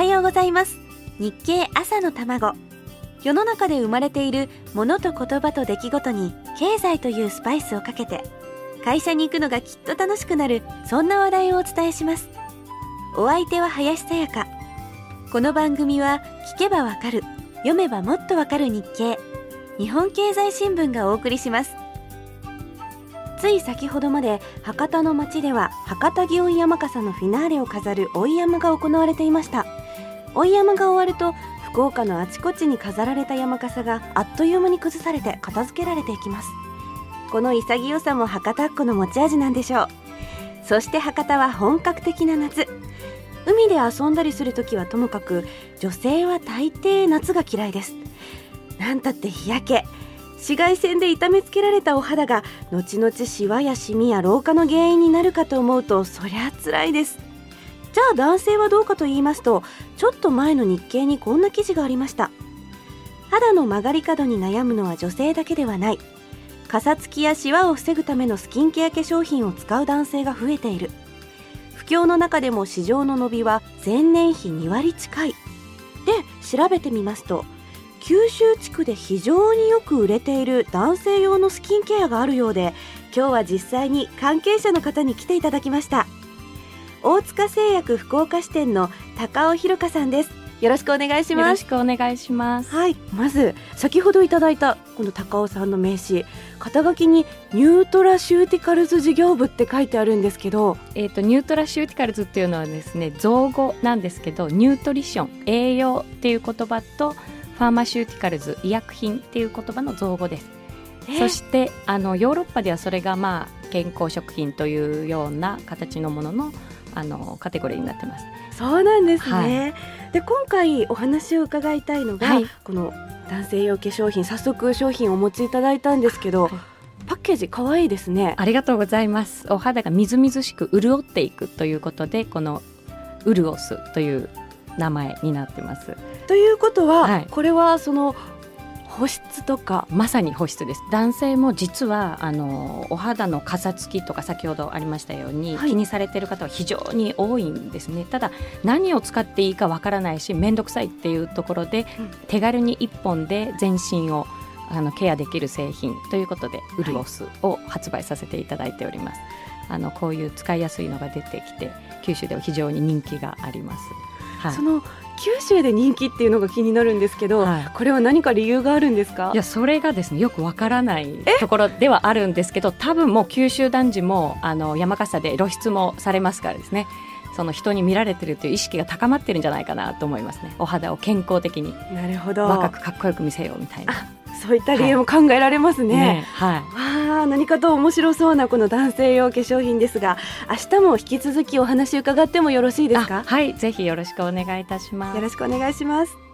はようございます。日経朝の卵。世の中で生まれているものと言葉と出来事に経済というスパイスをかけて会社に行くのがきっと楽しくなるそんな話題をお伝えします。お相手は林さやか。この番組は聞けばわかる読めばもっとわかる日経。日本経済新聞がお送りします。つい先ほどまで博多の町では博多祇園山笠のフィナーレを飾る追い山が行われていました。追い山が終わると福岡のあちこちに飾られた山笠があっという間に崩されて片付けられていきます。この潔さも博多っ子の持ち味なんでしょう。そして博多は本格的な夏。海で遊んだりする時はともかく女性は大抵夏が嫌いです。なんたって日焼け。紫外線で痛めつけられたお肌が後々シワやシミや老化の原因になるかと思うとそりゃ辛いです。じゃあ男性はどうかと言いますとちょっと前の日経にこんな記事がありました。肌の曲がり角に悩むのは女性だけではない。かさつきやシワを防ぐためのスキンケア化粧品を使う男性が増えている。不況の中でも市場の伸びは前年比2割近い。で調べてみますと九州地区で非常によく売れている男性用のスキンケアがあるようで今日は実際に関係者の方に来ていただきました。大塚製薬福岡支店の高尾弘香さんです。よろしくお願いします。よろしくお願いします。はい。まず先ほどいただいたこの高尾さんの名刺。肩書きに nutraceuticals事業部って書いてあるんですけど。えっ、と nutraceuticals っていうのはですね造語なんですけど nutrition 栄養っていう言葉と pharmaceuticals 医薬品っていう言葉の造語です、そしてあのヨーロッパではそれがまあ健康食品というような形のもののあのカテゴリーになってます。そうなんですね、はい、で今回お話を伺いたいのが、はい、この男性用化粧品早速商品をお持ちいただいたんですけど、はい、パッケージ可愛いですね。ありがとうございます。お肌がみずみずしく潤っていくということでこのウルオスという名前になってます。ということは、はい、これはその保湿とかまさに保湿です。男性も実はあのお肌のかさつきとか先ほどありましたように、はい、気にされている方は非常に多いんですね。ただ何を使っていいかわからないし面倒くさいっていうところで、うん、手軽に1本で全身をあのケアできる製品ということでウルオスを発売させていただいております、はい、あのこういう使いやすいのが出てきて九州では非常に人気があります、はい、その九州で人気っていうのが気になるんですけど、はい、これは何か理由があるんですか？いやそれがですねよくわからないところではあるんですけど多分もう九州男児もあの山笠で露出もされますからですね。その人に見られてるという意識が高まってるんじゃないかなと思いますね。お肌を健康的に。なるほど。若くかっこよく見せようみたいな。そういった理由も考えられますね。はい、ねはい、あ何かと面白そうなこの男性用化粧品ですが、明日も引き続きお話伺ってもよろしいですか？はい、ぜひよろしくお願いいたします。よろしくお願いします。